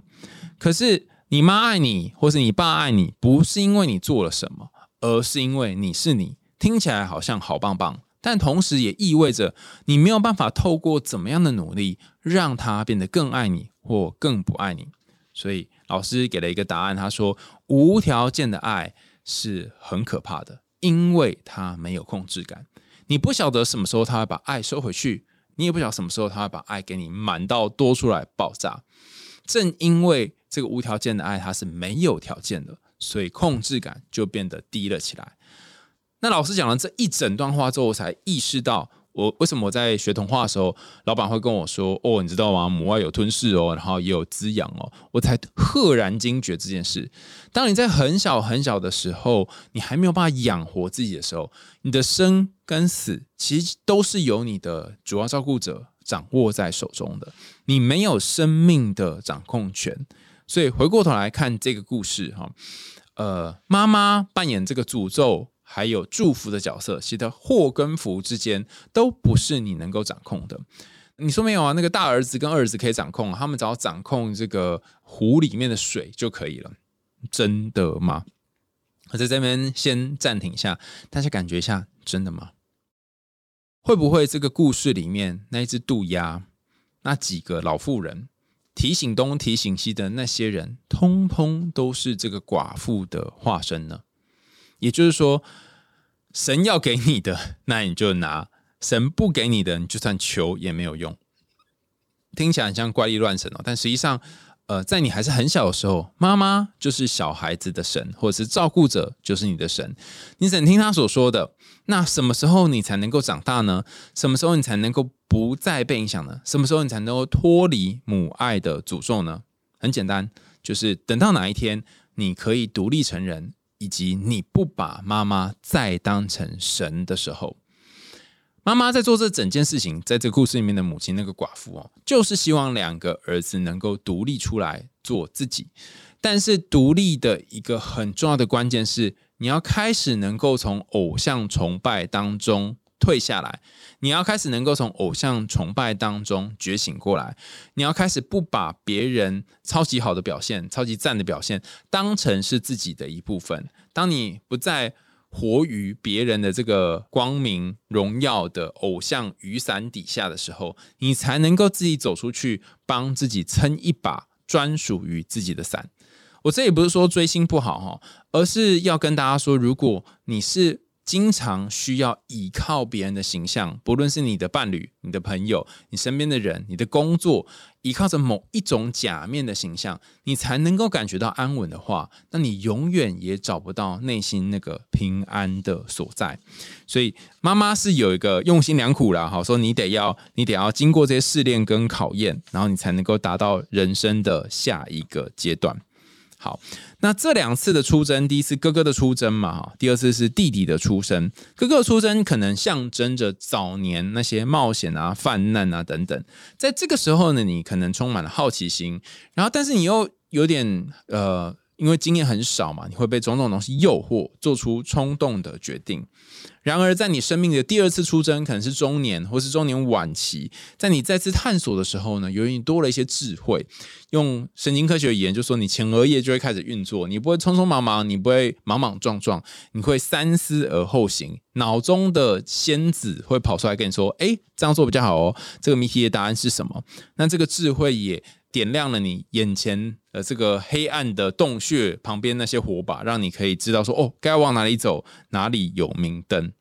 可是你妈爱你，或是你爸爱你，不是因为你做了什么，而是因为你是你。听起来好像好棒棒，但同时也意味着你没有办法透过怎么样的努力，让他变得更爱你或更不爱你。所以老师给了一个答案，他说：无条件的爱。是很可怕的，因为他没有控制感。你不晓得什么时候他会把爱收回去，你也不晓得什么时候他会把爱给你满到多出来爆炸。正因为这个无条件的爱，它是没有条件的，所以控制感就变得低了起来。那老师讲了这一整段话之后，我才意识到。我为什么我在学童话的时候，老板会跟我说：“哦，你知道吗？母爱有吞噬哦，然后也有滋养哦。”我才赫然惊觉这件事。当你在很小很小的时候，你还没有办法养活自己的时候，你的生跟死其实都是由你的主要照顾者掌握在手中的，你没有生命的掌控权。所以回过头来看这个故事，哈，呃，妈妈扮演这个诅咒。还有祝福的角色，其实祸跟福之间都不是你能够掌控的。你说没有啊？那个大儿子跟二儿子可以掌控，他们只要掌控这个湖里面的水就可以了。真的吗？我在这边先暂停一下，大家感觉一下，真的吗？会不会这个故事里面那一只渡鸦，那几个老妇人提醒东提醒西的那些人，通通都是这个寡妇的化身呢？也就是说，神要给你的，那你就拿；神不给你的，你就算求也没有用。听起来很像怪力乱神哦，但实际上，呃，在你还是很小的时候，妈妈就是小孩子的神，或者是照顾者就是你的神。你只能听他所说的。那什么时候你才能够长大呢？什么时候你才能够不再被影响呢？什么时候你才能够脱离母爱的诅咒呢？很简单，就是等到哪一天你可以独立成人。以及你不把妈妈再当成神的时候，妈妈在做这整件事情，在这个故事里面的母亲那个寡妇哦，就是希望两个儿子能够独立出来做自己。但是独立的一个很重要的关键是，你要开始能够从偶像崇拜当中。退下来，你要开始能够从偶像崇拜当中觉醒过来。你要开始不把别人超级好的表现、超级赞的表现当成是自己的一部分。当你不再活于别人的这个光明荣耀的偶像雨伞底下的时候，你才能够自己走出去，帮自己撑一把专属于自己的伞。我这也不是说追星不好哈，而是要跟大家说，如果你是。经常需要依靠别人的形象，不论是你的伴侣、你的朋友、你身边的人、你的工作，依靠着某一种假面的形象，你才能够感觉到安稳的话，那你永远也找不到内心那个平安的所在。所以，妈妈是有一个用心良苦啦，好说你得要，你得要经过这些试炼跟考验，然后你才能够达到人生的下一个阶段。好，那这两次的出征，第一次哥哥的出征嘛，哈，第二次是弟弟的出生。哥哥的出征可能象征着早年那些冒险啊、泛滥啊等等。在这个时候呢，你可能充满了好奇心，然后但是你又有点呃因为经验很少嘛，你会被种种东西诱惑，做出冲动的决定。然而，在你生命的第二次出征，可能是中年或是中年晚期，在你再次探索的时候呢，由于你多了一些智慧，用神经科学语言就说，你前额叶就会开始运作，你不会匆匆忙忙，你不会莽莽撞撞，你会三思而后行，脑中的仙子会跑出来跟你说：“哎，这样做比较好哦。”这个谜题的答案是什么？那这个智慧也。点亮了你眼前呃这个黑暗的洞穴旁边那些火把，让你可以知道说哦，该往哪里走，哪里有明灯。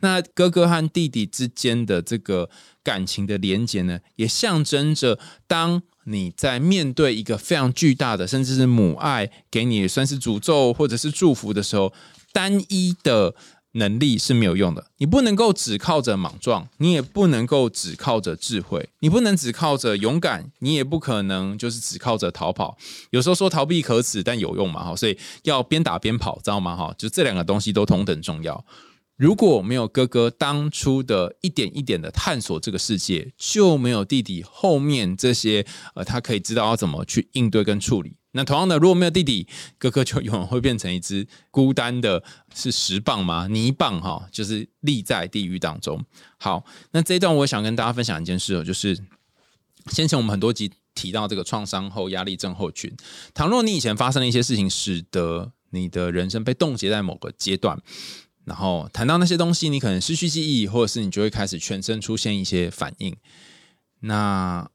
那哥哥和弟弟之间的这个感情的连接呢，也象征着当你在面对一个非常巨大的，甚至是母爱给你算是诅咒或者是祝福的时候，单一的。能力是没有用的，你不能够只靠着莽撞，你也不能够只靠着智慧，你不能只靠着勇敢，你也不可能就是只靠着逃跑。有时候说逃避可耻，但有用嘛？哈，所以要边打边跑，知道吗？哈，就这两个东西都同等重要。如果没有哥哥当初的一点一点的探索这个世界，就没有弟弟后面这些呃，他可以知道要怎么去应对跟处理。那同样的，如果没有弟弟，哥哥就永远会变成一只孤单的，是石棒吗？泥棒哈，就是立在地狱当中。好，那这一段我想跟大家分享一件事哦，就是先前我们很多集提到这个创伤后压力症候群。倘若你以前发生了一些事情，使得你的人生被冻结在某个阶段，然后谈到那些东西，你可能失去记忆，或者是你就会开始全身出现一些反应。那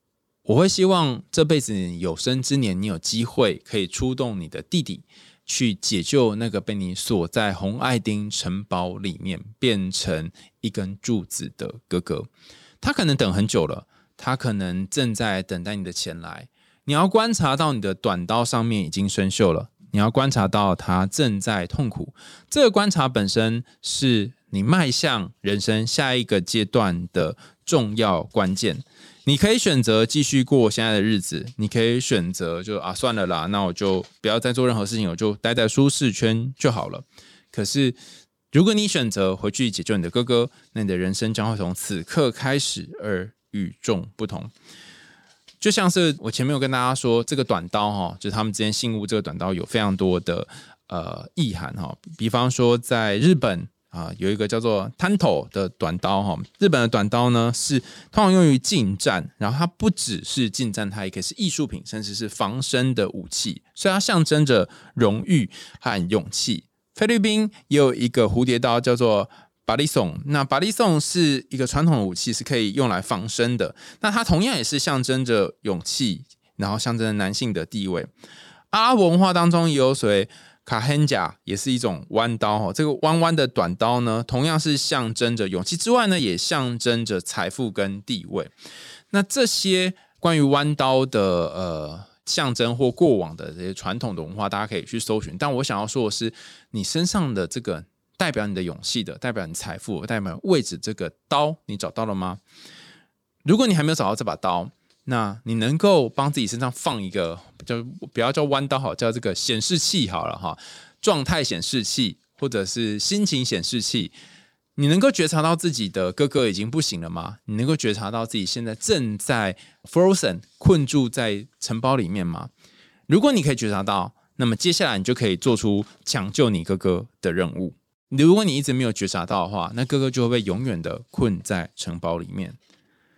我会希望这辈子有生之年，你有机会可以出动你的弟弟，去解救那个被你锁在红爱丁城堡里面变成一根柱子的哥哥。他可能等很久了，他可能正在等待你的前来。你要观察到你的短刀上面已经生锈了，你要观察到他正在痛苦。这个观察本身是你迈向人生下一个阶段的重要关键。你可以选择继续过现在的日子，你可以选择就啊算了啦，那我就不要再做任何事情，我就待在舒适圈就好了。可是，如果你选择回去解救你的哥哥，那你的人生将会从此刻开始而与众不同。就像是我前面有跟大家说，这个短刀哈，就是他们之间信物，这个短刀有非常多的呃意涵哈。比方说，在日本。啊，有一个叫做 Tanto 的短刀哈，日本的短刀呢是通常用于近战，然后它不只是近战，它也可以是艺术品，甚至是防身的武器，所以它象征着荣誉和勇气。菲律宾也有一个蝴蝶刀叫做巴利松，那巴利松是一个传统武器，是可以用来防身的，那它同样也是象征着勇气，然后象征着男性的地位。阿拉伯文化当中也有所谓。卡亨甲也是一种弯刀哈，这个弯弯的短刀呢，同样是象征着勇气之外呢，也象征着财富跟地位。那这些关于弯刀的呃象征或过往的这些传统的文化，大家可以去搜寻。但我想要说的是，你身上的这个代表你的勇气的，代表你财富、代表位置这个刀，你找到了吗？如果你还没有找到这把刀，那你能够帮自己身上放一个，就不要叫弯刀好，叫这个显示器好了哈，状态显示器或者是心情显示器，你能够觉察到自己的哥哥已经不行了吗？你能够觉察到自己现在正在 frozen 困住在城堡里面吗？如果你可以觉察到，那么接下来你就可以做出抢救你哥哥的任务。如果你一直没有觉察到的话，那哥哥就会被永远的困在城堡里面。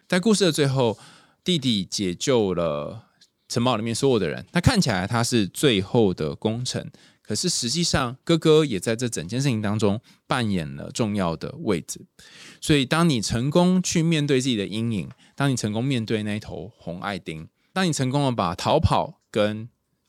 在故事的最后。弟弟解救了城堡里面所有的人，那看起来他是最后的功臣，可是实际上哥哥也在这整件事情当中扮演了重要的位置。所以，当你成功去面对自己的阴影，当你成功面对那一头红爱丁，当你成功的把逃跑跟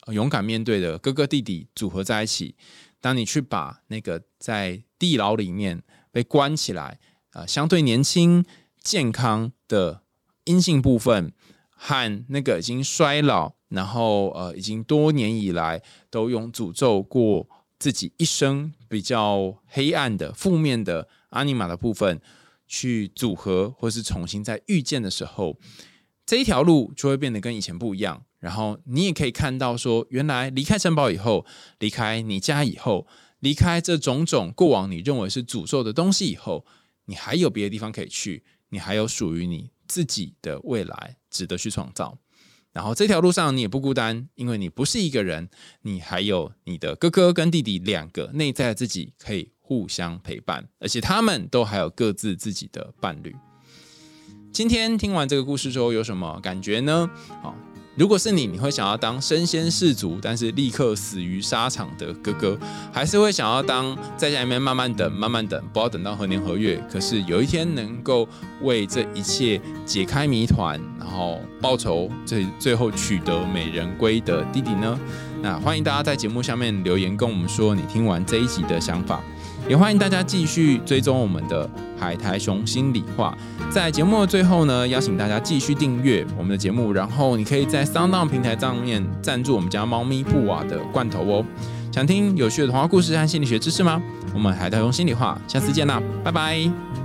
勇敢面对的哥哥弟弟组合在一起，当你去把那个在地牢里面被关起来啊，相对年轻健康的。阴性部分和那个已经衰老，然后呃，已经多年以来都用诅咒过自己一生比较黑暗的、负面的阿尼玛的部分去组合，或是重新再遇见的时候，这一条路就会变得跟以前不一样。然后你也可以看到，说原来离开城堡以后，离开你家以后，离开这种种过往你认为是诅咒的东西以后，你还有别的地方可以去，你还有属于你。自己的未来值得去创造。然后这条路上你也不孤单，因为你不是一个人，你还有你的哥哥跟弟弟两个内在自己可以互相陪伴，而且他们都还有各自自己的伴侣。今天听完这个故事之后，有什么感觉呢？好。如果是你，你会想要当身先士卒，但是立刻死于沙场的哥哥，还是会想要当在家里面慢慢等、慢慢等，不要等到何年何月，可是有一天能够为这一切解开谜团，然后报仇，最最后取得美人归的弟弟呢？那欢迎大家在节目下面留言跟我们说你听完这一集的想法。也欢迎大家继续追踪我们的海苔熊心理话，在节目的最后呢，邀请大家继续订阅我们的节目，然后你可以在 Sound 平台上面赞助我们家猫咪布瓦的罐头哦。想听有趣的童话故事和心理学知识吗？我们海苔熊心理话，下次见啦，拜拜。